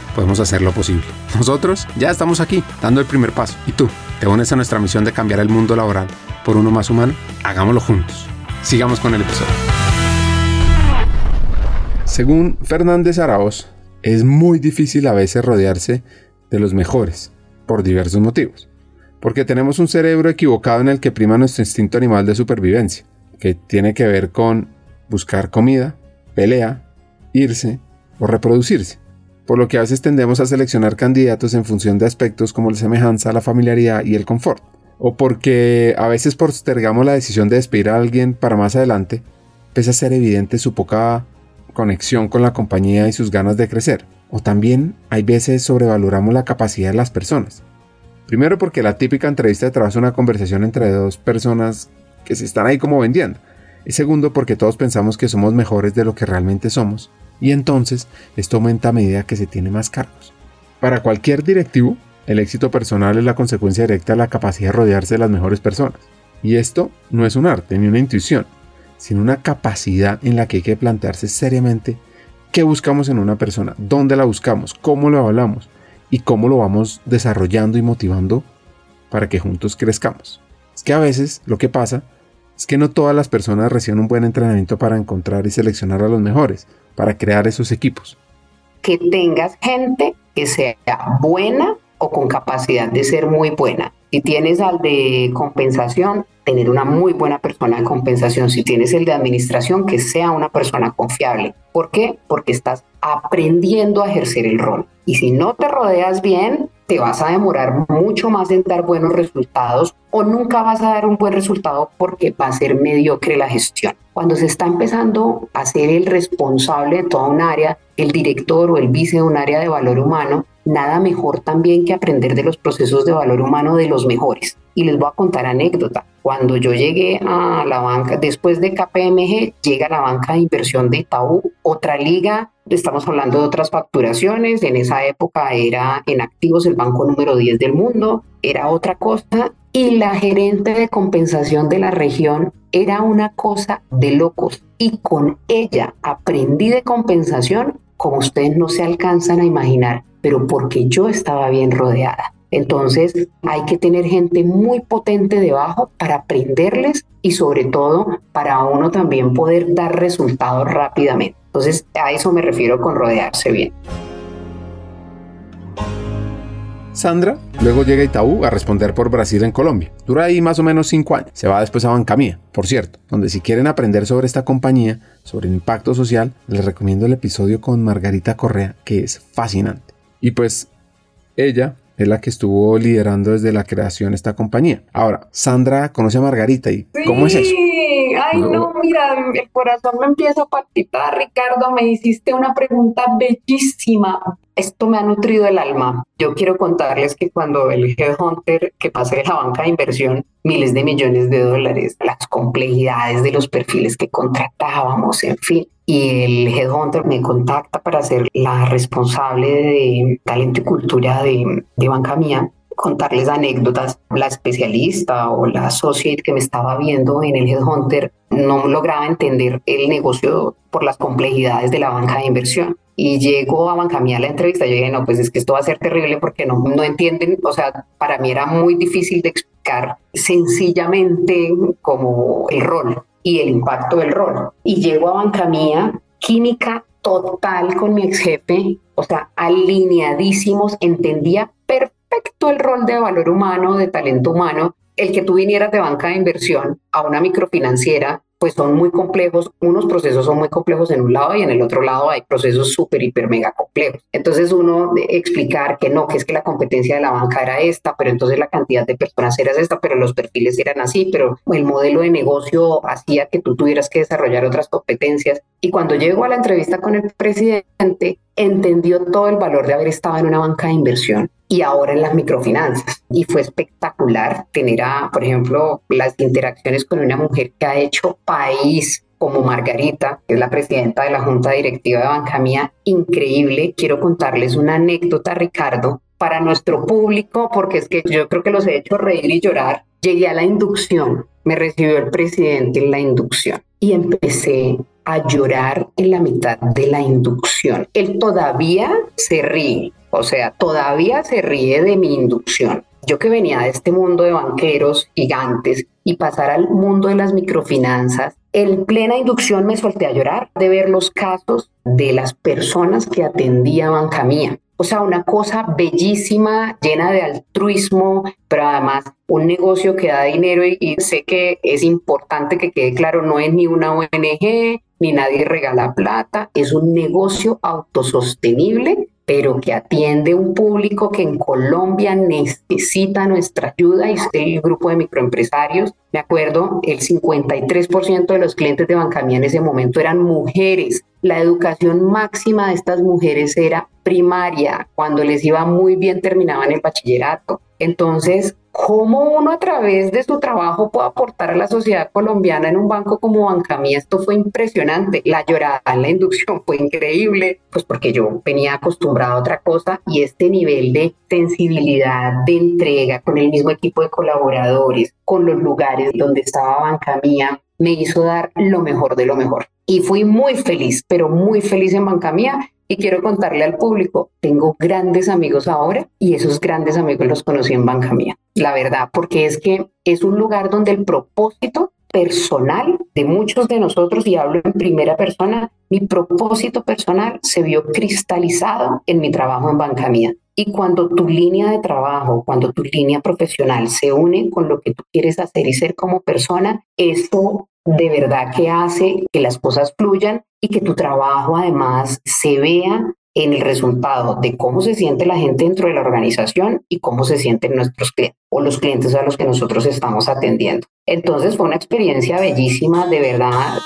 podemos hacer lo posible. Nosotros ya estamos aquí, dando el primer paso. ¿Y tú? ¿Te unes a nuestra misión de cambiar el mundo laboral por uno más humano? Hagámoslo juntos. Sigamos con el episodio. Según Fernández Araoz, es muy difícil a veces rodearse de los mejores, por diversos motivos. Porque tenemos un cerebro equivocado en el que prima nuestro instinto animal de supervivencia, que tiene que ver con buscar comida, pelea, irse o reproducirse, por lo que a veces tendemos a seleccionar candidatos en función de aspectos como la semejanza, la familiaridad y el confort, o porque a veces postergamos la decisión de despedir a alguien para más adelante, pese a ser evidente su poca conexión con la compañía y sus ganas de crecer. O también hay veces sobrevaloramos la capacidad de las personas. Primero porque la típica entrevista de trabajo es una conversación entre dos personas que se están ahí como vendiendo. Y segundo porque todos pensamos que somos mejores de lo que realmente somos. Y entonces esto aumenta a medida que se tiene más cargos. Para cualquier directivo, el éxito personal es la consecuencia directa de la capacidad de rodearse de las mejores personas. Y esto no es un arte ni una intuición, sino una capacidad en la que hay que plantearse seriamente qué buscamos en una persona, dónde la buscamos, cómo lo hablamos y cómo lo vamos desarrollando y motivando para que juntos crezcamos. Es que a veces lo que pasa es que no todas las personas reciben un buen entrenamiento para encontrar y seleccionar a los mejores, para crear esos equipos. Que tengas gente que sea buena o con capacidad de ser muy buena. Si tienes al de compensación, tener una muy buena persona de compensación. Si tienes el de administración, que sea una persona confiable. ¿Por qué? Porque estás aprendiendo a ejercer el rol. Y si no te rodeas bien, te vas a demorar mucho más en dar buenos resultados o nunca vas a dar un buen resultado porque va a ser mediocre la gestión. Cuando se está empezando a ser el responsable de toda un área, el director o el vice de un área de valor humano, nada mejor también que aprender de los procesos de valor humano de los mejores. Y les voy a contar anécdota. Cuando yo llegué a la banca, después de KPMG, llega la banca de inversión de Itaú, otra liga, estamos hablando de otras facturaciones, en esa época era en activos el banco número 10 del mundo, era otra cosa, y la gerente de compensación de la región era una cosa de locos. Y con ella aprendí de compensación como ustedes no se alcanzan a imaginar, pero porque yo estaba bien rodeada. Entonces hay que tener gente muy potente debajo para aprenderles y sobre todo para uno también poder dar resultados rápidamente. Entonces a eso me refiero con rodearse bien. Sandra luego llega a Itaú a responder por Brasil en Colombia. Dura ahí más o menos cinco años. Se va después a Bancamía, por cierto, donde si quieren aprender sobre esta compañía, sobre el impacto social, les recomiendo el episodio con Margarita Correa, que es fascinante. Y pues ella es la que estuvo liderando desde la creación esta compañía. Ahora, Sandra conoce a Margarita y ¿cómo es eso? Ay, no, mira, el corazón me empieza a palpitar, Ricardo, me hiciste una pregunta bellísima. Esto me ha nutrido el alma. Yo quiero contarles que cuando el headhunter que pasa de la banca de inversión, miles de millones de dólares, las complejidades de los perfiles que contratábamos, en fin, y el headhunter me contacta para ser la responsable de talento y cultura de, de banca mía contarles anécdotas. La especialista o la associate que me estaba viendo en el Headhunter no lograba entender el negocio por las complejidades de la banca de inversión. Y llegó a banca mía la entrevista. Yo dije, no, pues es que esto va a ser terrible porque no, no entienden. O sea, para mí era muy difícil de explicar sencillamente como el rol y el impacto del rol. Y llego a banca mía, química total con mi ex jefe, o sea, alineadísimos, entendía perfectamente respecto al rol de valor humano, de talento humano, el que tú vinieras de banca de inversión a una microfinanciera, pues son muy complejos, unos procesos son muy complejos en un lado y en el otro lado hay procesos súper, hiper, mega complejos. Entonces uno explicar que no, que es que la competencia de la banca era esta, pero entonces la cantidad de personas era esta, pero los perfiles eran así, pero el modelo de negocio hacía que tú tuvieras que desarrollar otras competencias. Y cuando llegó a la entrevista con el presidente, entendió todo el valor de haber estado en una banca de inversión y ahora en las microfinanzas. Y fue espectacular tener, a, por ejemplo, las interacciones con una mujer que ha hecho país como Margarita, que es la presidenta de la Junta Directiva de Banca Mía, increíble. Quiero contarles una anécdota, Ricardo, para nuestro público, porque es que yo creo que los he hecho reír y llorar. Llegué a la inducción, me recibió el presidente en la inducción y empecé a llorar en la mitad de la inducción. Él todavía se ríe, o sea, todavía se ríe de mi inducción. Yo que venía de este mundo de banqueros gigantes y pasar al mundo de las microfinanzas, en plena inducción me solté a llorar de ver los casos de las personas que atendía Banca Mía. O sea, una cosa bellísima, llena de altruismo, pero además un negocio que da dinero y, y sé que es importante que quede claro, no es ni una ONG, ni nadie regala plata, es un negocio autosostenible pero que atiende un público que en Colombia necesita nuestra ayuda y el grupo de microempresarios. Me acuerdo, el 53% de los clientes de Bancamía en ese momento eran mujeres. La educación máxima de estas mujeres era primaria. Cuando les iba muy bien terminaban el bachillerato. Entonces, cómo uno a través de su trabajo puede aportar a la sociedad colombiana en un banco como Bancamía. Esto fue impresionante. La llorada en la inducción fue increíble, pues porque yo venía acostumbrado a otra cosa y este nivel de sensibilidad, de entrega con el mismo equipo de colaboradores, con los lugares donde estaba Bancamía, me hizo dar lo mejor de lo mejor. Y fui muy feliz, pero muy feliz en Bancamía y quiero contarle al público, tengo grandes amigos ahora y esos grandes amigos los conocí en Banca Mía. La verdad, porque es que es un lugar donde el propósito personal de muchos de nosotros, y hablo en primera persona, mi propósito personal se vio cristalizado en mi trabajo en Banca Mía. Y cuando tu línea de trabajo, cuando tu línea profesional se une con lo que tú quieres hacer y ser como persona, esto de verdad que hace que las cosas fluyan y que tu trabajo además se vea en el resultado de cómo se siente la gente dentro de la organización y cómo se sienten nuestros clientes o los clientes a los que nosotros estamos atendiendo. Entonces fue una experiencia bellísima, de verdad.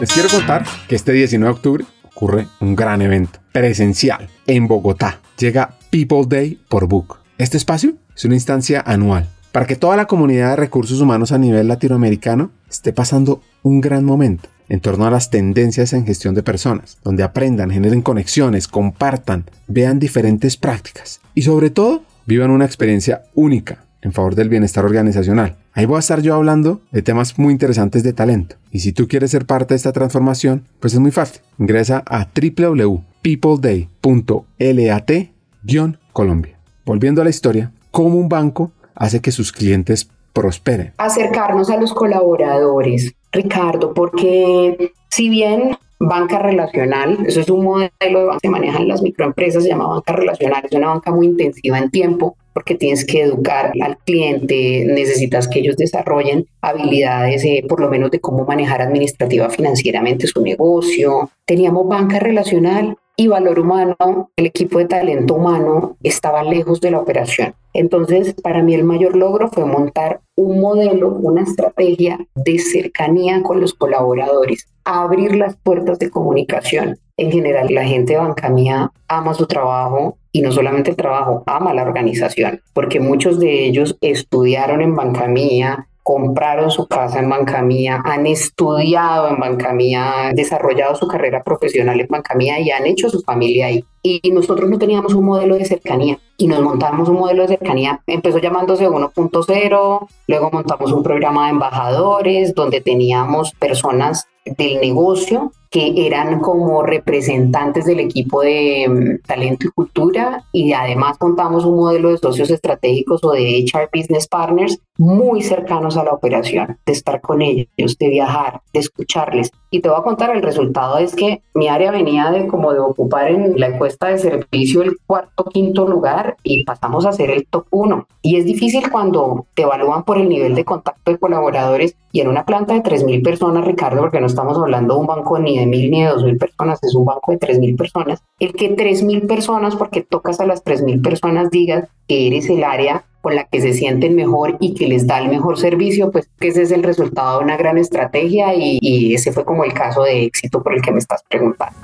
Les quiero contar que este 19 de octubre ocurre un gran evento presencial en Bogotá. Llega People Day por Book. Este espacio es una instancia anual para que toda la comunidad de recursos humanos a nivel latinoamericano esté pasando un gran momento en torno a las tendencias en gestión de personas, donde aprendan, generen conexiones, compartan, vean diferentes prácticas y sobre todo vivan una experiencia única en favor del bienestar organizacional. Ahí voy a estar yo hablando de temas muy interesantes de talento. Y si tú quieres ser parte de esta transformación, pues es muy fácil. Ingresa a www.peopleday.lat-colombia. Volviendo a la historia, cómo un banco hace que sus clientes prosperen. Acercarnos a los colaboradores, Ricardo, porque si bien banca relacional, eso es un modelo que se maneja en las microempresas, se llama banca relacional, es una banca muy intensiva en tiempo porque tienes que educar al cliente, necesitas que ellos desarrollen habilidades, eh, por lo menos de cómo manejar administrativa financieramente su negocio. Teníamos banca relacional y valor humano, el equipo de talento humano estaba lejos de la operación. Entonces, para mí el mayor logro fue montar un modelo, una estrategia de cercanía con los colaboradores, abrir las puertas de comunicación. En general, la gente de Banca Mía ama su trabajo y no solamente el trabajo, ama la organización, porque muchos de ellos estudiaron en Banca Mía, compraron su casa en Banca Mía, han estudiado en Banca Mía, han desarrollado su carrera profesional en Banca Mía y han hecho su familia ahí. Y nosotros no teníamos un modelo de cercanía y nos montamos un modelo de cercanía. Empezó llamándose 1.0, luego montamos un programa de embajadores donde teníamos personas del negocio que eran como representantes del equipo de mm, talento y cultura y además contamos un modelo de socios estratégicos o de HR Business Partners muy cercanos a la operación, de estar con ellos, de viajar, de escucharles. Y te voy a contar, el resultado es que mi área venía de como de ocupar en la encuesta de servicio el cuarto, quinto lugar y pasamos a ser el top uno. Y es difícil cuando te evalúan por el nivel de contacto de colaboradores y en una planta de 3.000 personas, Ricardo, porque no estamos hablando de un banco ni de 1.000 ni de 2.000 personas, es un banco de 3.000 personas, el que 3.000 personas, porque tocas a las 3.000 personas, digas que eres el área con la que se sienten mejor y que les da el mejor servicio, pues que ese es el resultado de una gran estrategia y, y ese fue como el caso de éxito por el que me estás preguntando.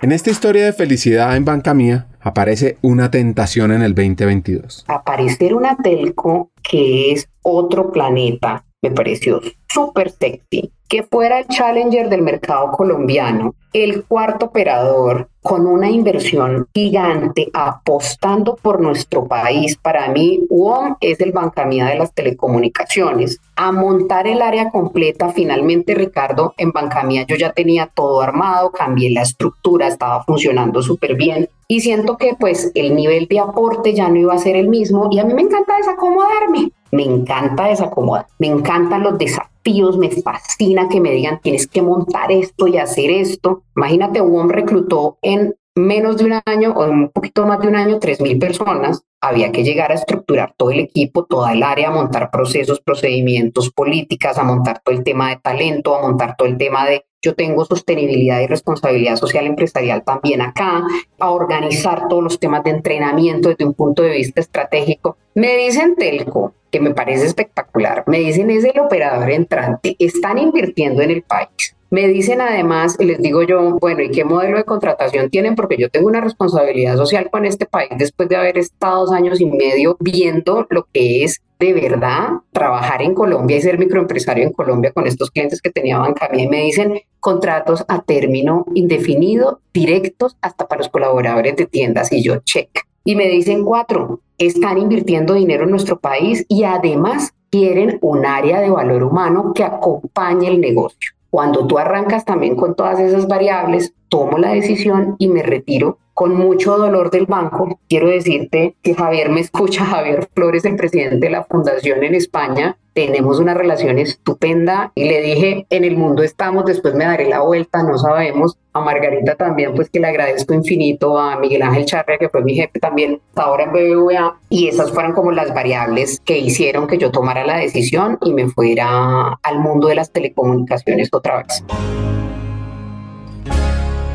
En esta historia de felicidad en Banca Mía aparece una tentación en el 2022. Aparecer una telco que es otro planeta me pareció súper sexy. Que fuera el challenger del mercado colombiano, el cuarto operador con una inversión gigante apostando por nuestro país. Para mí, UOM es el Bancamía de las telecomunicaciones. A montar el área completa, finalmente, Ricardo, en Bancamía yo ya tenía todo armado, cambié la estructura, estaba funcionando súper bien y siento que pues el nivel de aporte ya no iba a ser el mismo y a mí me encanta desacomodarme, me encanta desacomodar, me encantan los desafíos, me fascina que me digan tienes que montar esto y hacer esto. Imagínate, un reclutó en menos de un año o un poquito más de un año, 3.000 personas, había que llegar a estructurar todo el equipo, toda el área, a montar procesos, procedimientos, políticas, a montar todo el tema de talento, a montar todo el tema de yo tengo sostenibilidad y responsabilidad social empresarial también acá, a organizar todos los temas de entrenamiento desde un punto de vista estratégico. Me dicen Telco, que me parece espectacular, me dicen es el operador entrante, están invirtiendo en el país me dicen además, y les digo yo, bueno, ¿y qué modelo de contratación tienen? Porque yo tengo una responsabilidad social con este país después de haber estado dos años y medio viendo lo que es de verdad trabajar en Colombia y ser microempresario en Colombia con estos clientes que tenía banca. Y me dicen contratos a término indefinido, directos hasta para los colaboradores de tiendas y yo check. Y me dicen cuatro, están invirtiendo dinero en nuestro país y además quieren un área de valor humano que acompañe el negocio. Cuando tú arrancas también con todas esas variables, tomo la decisión y me retiro con mucho dolor del banco. Quiero decirte que Javier me escucha, Javier Flores, el presidente de la fundación en España, tenemos una relación estupenda y le dije, en el mundo estamos, después me daré la vuelta, no sabemos. A Margarita también, pues que le agradezco infinito, a Miguel Ángel Charria, que fue mi jefe también ahora en BBVA, y esas fueron como las variables que hicieron que yo tomara la decisión y me fuera al mundo de las telecomunicaciones otra vez.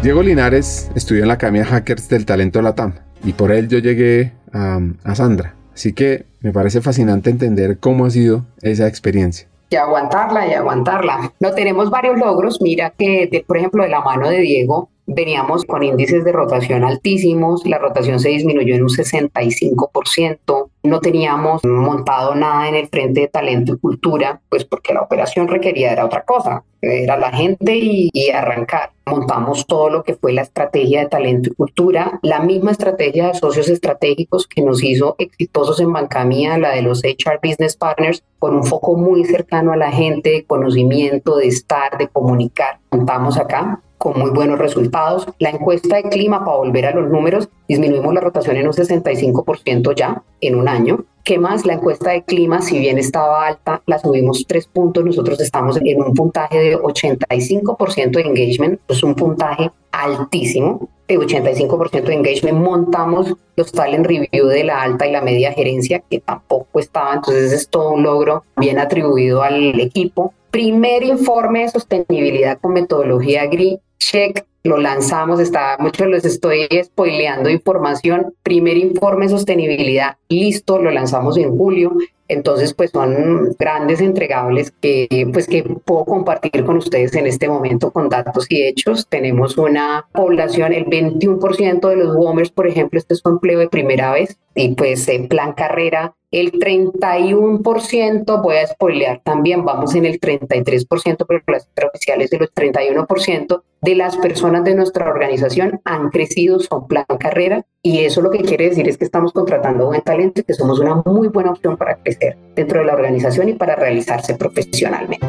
Diego Linares estudió en la Academia Hackers del Talento Latam y por él yo llegué a, Sandra. Así que me parece fascinante entender cómo ha sido esa experiencia. Y aguantarla y aguantarla. No tenemos varios logros. Mira que, por ejemplo, de la mano de Diego, veníamos con índices de rotación altísimos, la rotación se disminuyó en un 65%, no teníamos montado nada en el frente de talento y cultura, pues porque la operación requería era otra cosa, era la gente y, y, arrancar. Montamos todo lo que fue la estrategia de talento y cultura, la misma estrategia de socios estratégicos que nos hizo exitosos en Bancamía, la de los HR Business Partners, con un foco muy cercano a la gente, de conocimiento, de estar, de comunicar. Montamos acá con muy buenos resultados. La encuesta de clima, para volver a los números, disminuimos la rotación en un 65% ya en un año. ¿Qué más? La encuesta de clima, si bien estaba alta, la subimos tres puntos. Nosotros estamos en un puntaje de 85% de engagement, es un puntaje altísimo, de 85% de engagement. Montamos los talent review de la alta y la media gerencia, que tampoco estaba, entonces es todo un logro bien atribuido al equipo. Primer informe de sostenibilidad con metodología GRI check, lo lanzamos, está, muchos les estoy spoileando información, primer informe de sostenibilidad, listo, lo lanzamos en julio, entonces pues son grandes entregables que pues que puedo compartir con ustedes en este momento con datos y hechos. Tenemos una población, el 21% de los WOMers, por ejemplo, este es su empleo de primera vez y pues en plan carrera el 31%, voy a spoilear también, vamos en el 33%, pero las oficiales de los 31% de las personas de nuestra organización han crecido, son plan carrera, y eso lo que quiere decir es que estamos contratando buen talento y que somos una muy buena opción para crecer dentro de la organización y para realizarse profesionalmente.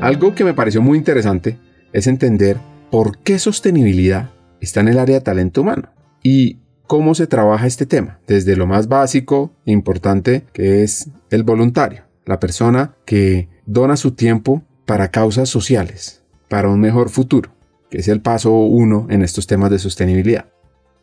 Algo que me pareció muy interesante es entender por qué sostenibilidad está en el área de talento humano. Y cómo se trabaja este tema, desde lo más básico e importante que es el voluntario, la persona que dona su tiempo para causas sociales, para un mejor futuro, que es el paso uno en estos temas de sostenibilidad.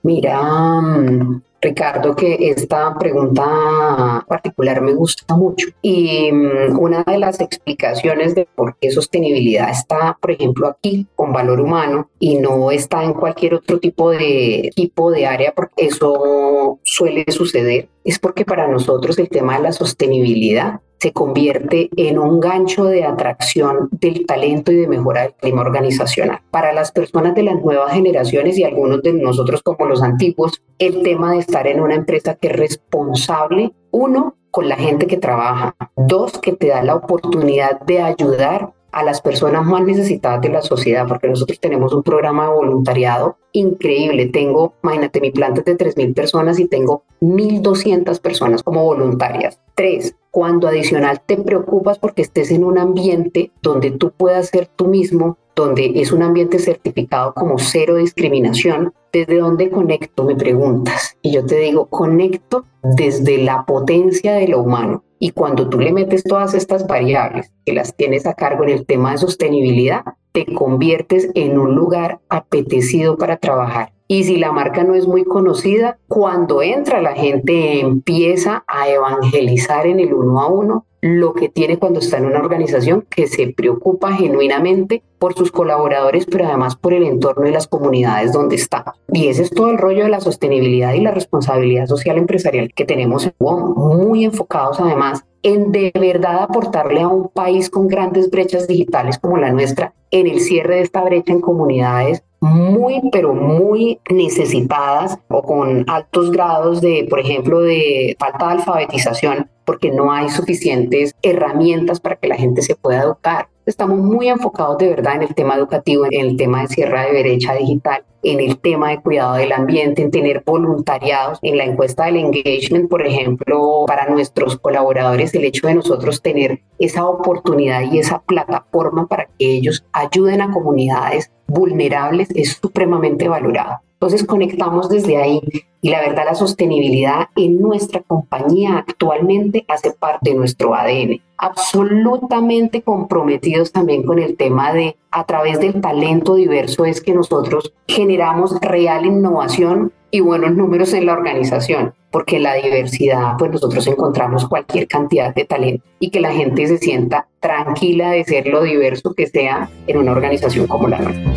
Mira, mm, Ricardo, que esta pregunta particular me gusta mucho. Y mm, una de las explicaciones de por qué sostenibilidad está, por ejemplo, aquí con valor humano y no está en cualquier otro tipo de tipo de área, porque eso suele suceder, es porque para nosotros el tema de la sostenibilidad se convierte en un gancho de atracción del talento y de mejora del clima organizacional. Para las personas de las nuevas generaciones y algunos de nosotros como los antiguos, el tema de estar en una empresa que es responsable, uno, con la gente que trabaja, dos, que te da la oportunidad de ayudar a las personas más necesitadas de la sociedad, porque nosotros tenemos un programa de voluntariado increíble. Tengo, imagínate, mi planta es de 3.000 personas y tengo 1.200 personas como voluntarias. Tres, cuando adicional te preocupas porque estés en un ambiente donde tú puedas ser tú mismo, donde es un ambiente certificado como cero discriminación, ¿desde dónde conecto? Me preguntas. Y yo te digo, conecto desde la potencia de lo humano. Y cuando tú le metes todas estas variables que las tienes a cargo en el tema de sostenibilidad, te conviertes en un lugar apetecido para trabajar. Y si la marca no es muy conocida, cuando entra la gente empieza a evangelizar en el uno a uno lo que tiene cuando está en una organización que se preocupa genuinamente por sus colaboradores, pero además por el entorno y las comunidades donde está. Y ese es todo el rollo de la sostenibilidad y la responsabilidad social empresarial que tenemos en WOM, muy enfocados además en de verdad aportarle a un país con grandes brechas digitales como la nuestra, en el cierre de esta brecha en comunidades muy, pero muy necesitadas o con altos grados de, por ejemplo, de falta de alfabetización, porque no hay suficientes herramientas para que la gente se pueda educar. Estamos muy enfocados de verdad en el tema educativo, en el tema de cierre de brecha digital, en el tema de cuidado del ambiente, en tener voluntariados. En la encuesta del engagement, por ejemplo, para nuestros colaboradores, el hecho de nosotros tener esa oportunidad y esa plataforma para que ellos ayuden a comunidades vulnerables es supremamente valorado. Entonces conectamos desde ahí y la verdad la sostenibilidad en nuestra compañía actualmente hace parte de nuestro ADN. Absolutamente comprometidos también con el tema de a través del talento diverso es que nosotros generamos real innovación y buenos números en la organización, porque la diversidad, pues nosotros encontramos cualquier cantidad de talento y que la gente se sienta tranquila de ser lo diverso que sea en una organización como la nuestra.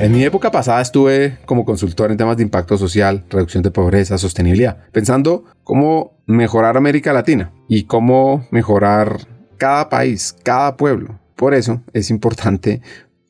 En mi época pasada estuve como consultor en temas de impacto social, reducción de pobreza, sostenibilidad, pensando cómo mejorar América Latina y cómo mejorar cada país, cada pueblo. Por eso es importante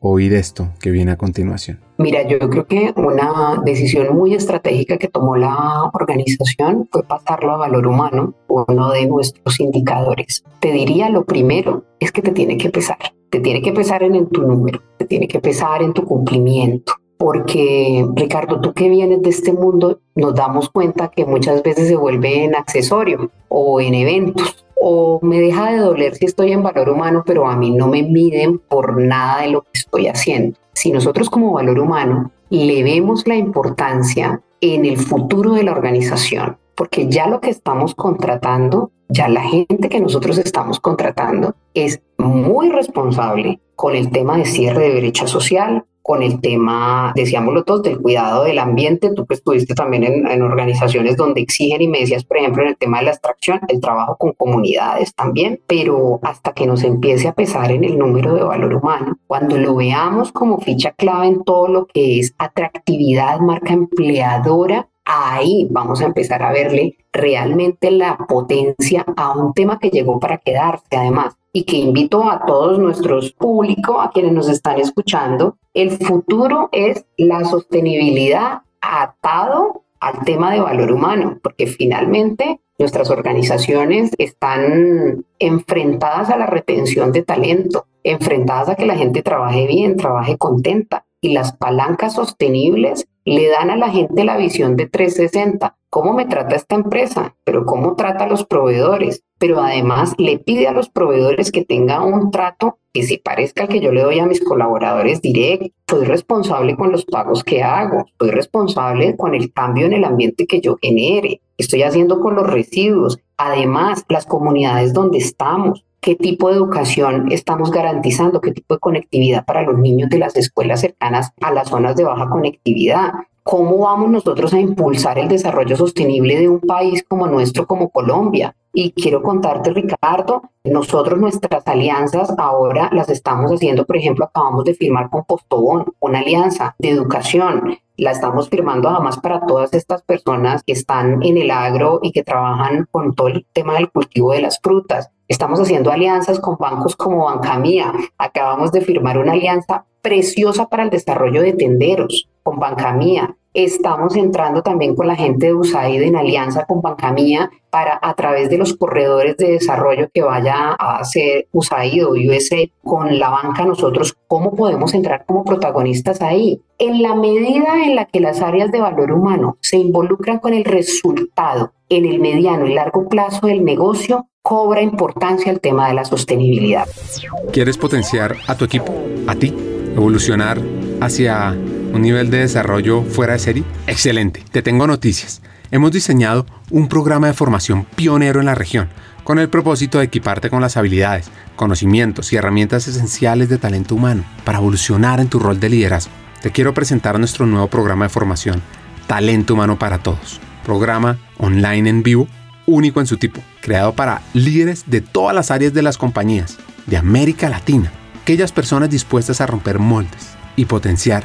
oír esto que viene a continuación. Mira, yo creo que una decisión muy estratégica que tomó la organización fue pasarlo a valor humano, uno de nuestros indicadores. Te diría lo primero es que te tiene que pesar te tiene que pesar en, tu número, te tiene que pesar en tu cumplimiento. Porque, Ricardo, tú que vienes de este mundo, nos damos cuenta que muchas veces se vuelve en accesorio o en eventos o me deja de doler si estoy en valor humano, pero a mí no me miden por nada de lo que estoy haciendo. Si nosotros como valor humano le vemos la importancia en el futuro de la organización, porque ya lo que estamos contratando, ya la gente que nosotros estamos contratando es muy responsable con el tema de cierre de brecha social, con el tema, decíamoslo todos, del cuidado del ambiente. Tú que estuviste también en, organizaciones donde exigen y me decías, por ejemplo, en el tema de la extracción, el trabajo con comunidades también, pero hasta que nos empiece a pesar en el número de valor humano, cuando lo veamos como ficha clave en todo lo que es atractividad, marca empleadora, ahí vamos a empezar a verle realmente la potencia a un tema que llegó para quedarse además y que invito a todos nuestros públicos, a quienes nos están escuchando, el futuro es la sostenibilidad atado al tema de valor humano, porque finalmente nuestras organizaciones están enfrentadas a la retención de talento, enfrentadas a que la gente trabaje bien, trabaje contenta. Y las palancas sostenibles le dan a la gente la visión de 360. ¿Cómo me trata esta empresa? Pero ¿cómo trata a los proveedores? Pero además le pide a los proveedores que tenga un trato que se parezca al que yo le doy a mis colaboradores directo. Soy responsable con los pagos que hago. Soy responsable con el cambio en el ambiente que yo genere. Estoy haciendo con los residuos. Además, las comunidades donde estamos qué tipo de educación estamos garantizando, qué tipo de conectividad para los niños de las escuelas cercanas a las zonas de baja conectividad. ¿Cómo vamos nosotros a impulsar el desarrollo sostenible de un país como nuestro, como Colombia? Y quiero contarte, Ricardo, nosotros nuestras alianzas ahora las estamos haciendo, por ejemplo, acabamos de firmar con Postobón una alianza de educación. La estamos firmando además para todas estas personas que están en el agro y que trabajan con todo el tema del cultivo de las frutas. Estamos haciendo alianzas con bancos como Banca Mía. Acabamos de firmar una alianza preciosa para el desarrollo de tenderos con Banca Mía. Estamos entrando también con la gente de USAID en alianza con Banca Mía para a través de los corredores de desarrollo que vaya a hacer USAID o USA con la banca nosotros, ¿cómo podemos entrar como protagonistas ahí? En la medida en la que las áreas de valor humano se involucran con el resultado en el mediano y largo plazo del negocio, cobra importancia el tema de la sostenibilidad. ¿Quieres potenciar a tu equipo, a ti, evolucionar hacia un nivel de desarrollo fuera de serie? Excelente, te tengo noticias. Hemos diseñado un programa de formación pionero en la región con el propósito de equiparte con las habilidades, conocimientos y herramientas esenciales de talento humano para evolucionar en tu rol de liderazgo. Te quiero presentar nuestro nuevo programa de formación, Talento Humano para Todos, programa online en vivo, único en su tipo, creado para líderes de todas las áreas de las compañías de América Latina, aquellas personas dispuestas a romper moldes y potenciar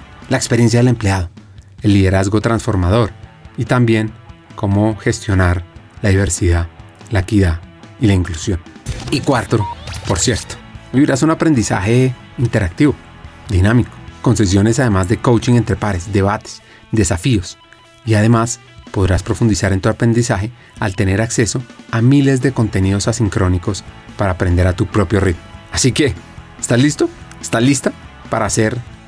la experiencia del empleado, el liderazgo transformador y también cómo gestionar la diversidad, la equidad y la inclusión. Y cuarto, por cierto, vivirás un aprendizaje interactivo, dinámico, con sesiones además de coaching entre pares, debates, desafíos y además podrás profundizar en tu aprendizaje al tener acceso a miles de contenidos asincrónicos para aprender a tu propio ritmo. Así que, ¿estás listo? ¿Estás lista para hacer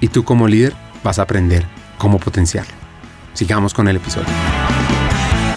y tú como líder vas a aprender cómo potenciarlo. Sigamos con el episodio.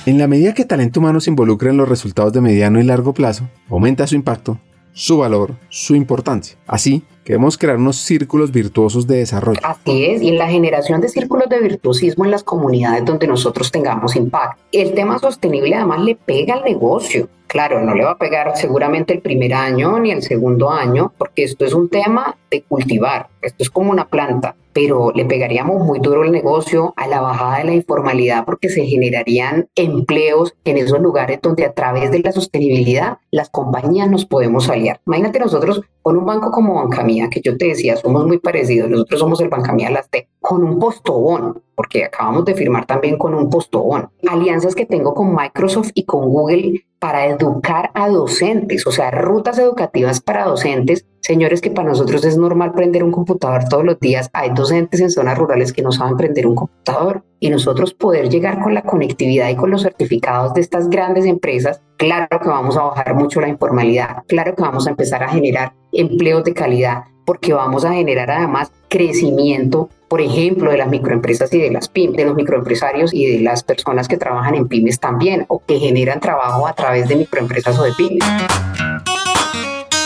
En la medida que talento humano se involucra en los resultados de mediano y largo plazo, aumenta su impacto, su valor, su importancia. Así Queremos crear unos círculos virtuosos de desarrollo. Así es, y en la generación de círculos de virtuosismo en las comunidades donde nosotros tengamos impacto. El tema sostenible además le pega al negocio. Claro, no le va a pegar seguramente el primer año ni el segundo año, porque esto es un tema de cultivar, esto es como una planta, pero le pegaríamos muy duro el negocio a la bajada de la informalidad porque se generarían empleos en esos lugares donde a través de la sostenibilidad las compañías nos podemos aliar. Imagínate nosotros con un banco como Bancamía, que yo te decía, somos muy parecidos, nosotros somos el Bancamía Laste, con un postobón, porque acabamos de firmar también con un postobón. Alianzas que tengo con Microsoft y con Google para educar a docentes, o sea, rutas educativas para docentes. Señores, que para nosotros es normal prender un computador todos los días. Hay docentes en zonas rurales que no saben prender un computador y nosotros poder llegar con la conectividad y con los certificados de estas grandes empresas, claro que vamos a bajar mucho la informalidad, claro que vamos a empezar a generar empleos de calidad, porque vamos a generar además crecimiento, por ejemplo, de las microempresas y de las pymes, de los microempresarios y de las personas que trabajan en pymes también, o que generan trabajo a través de microempresas o de pymes.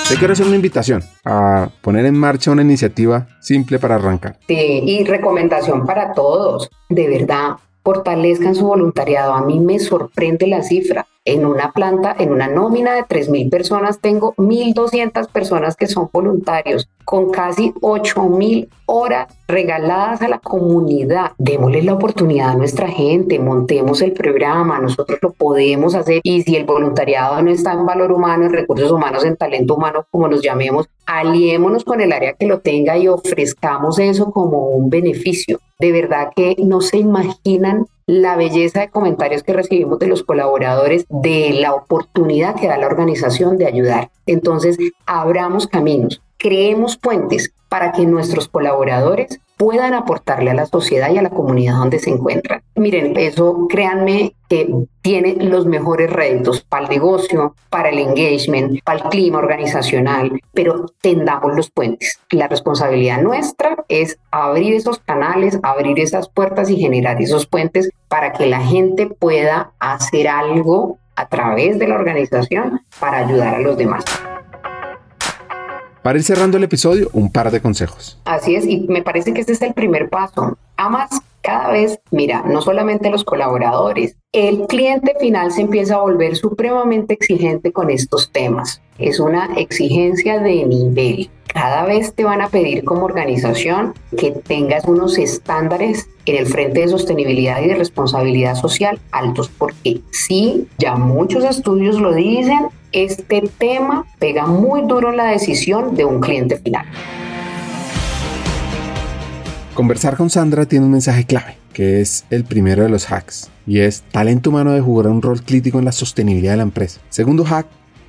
Te quiero hacer una invitación a poner en marcha una iniciativa simple para arrancar. Sí, y recomendación para todos, de verdad, fortalezcan su voluntariado. A mí me sorprende la cifra. En una planta, en una nómina de 3.000 personas, tengo 1.200 personas que son voluntarios, con casi 8.000 horas regaladas a la comunidad. Démosle la oportunidad a nuestra gente, montemos el programa, nosotros lo podemos hacer. Y si el voluntariado no está en valor humano, en recursos humanos, en talento humano, como nos llamemos, aliémonos con el área que lo tenga y ofrezcamos eso como un beneficio. De verdad que no se imaginan la belleza de comentarios que recibimos de los colaboradores, de la oportunidad que da la organización de ayudar. Entonces, abramos caminos, creemos puentes para que nuestros colaboradores puedan aportarle a la sociedad y a la comunidad donde se encuentran. Miren, eso créanme que tiene los mejores réditos para el negocio, para el engagement, para el clima organizacional, pero tendamos los puentes. La responsabilidad nuestra es abrir esos canales, abrir esas puertas y generar esos puentes para que la gente pueda hacer algo a través de la organización para ayudar a los demás. Para ir cerrando el episodio, un par de consejos. Así es, y me parece que este es el primer paso. Amas cada vez, mira, no solamente los colaboradores, el cliente final se empieza a volver supremamente exigente con estos temas. Es una exigencia de nivel. Cada vez te van a pedir como organización que tengas unos estándares en el frente de sostenibilidad y de responsabilidad social altos, porque sí, ya muchos estudios lo dicen, este tema pega muy duro en la decisión de un cliente final. Conversar con Sandra tiene un mensaje clave, que es el primero de los hacks, y es talento humano de jugar un rol crítico en la sostenibilidad de la empresa. Segundo hack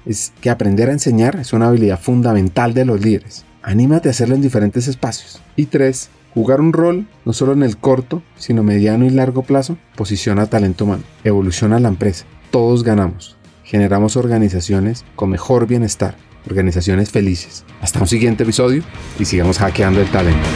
es que aprender a enseñar es una habilidad fundamental de los líderes. Anímate a hacerlo en diferentes espacios. Y tres, jugar un rol, no solo en el corto, sino mediano y largo plazo, posiciona talento humano, evoluciona la empresa. Todos ganamos. Generamos organizaciones con mejor bienestar, organizaciones felices. Hasta un siguiente episodio y sigamos hackeando el talento.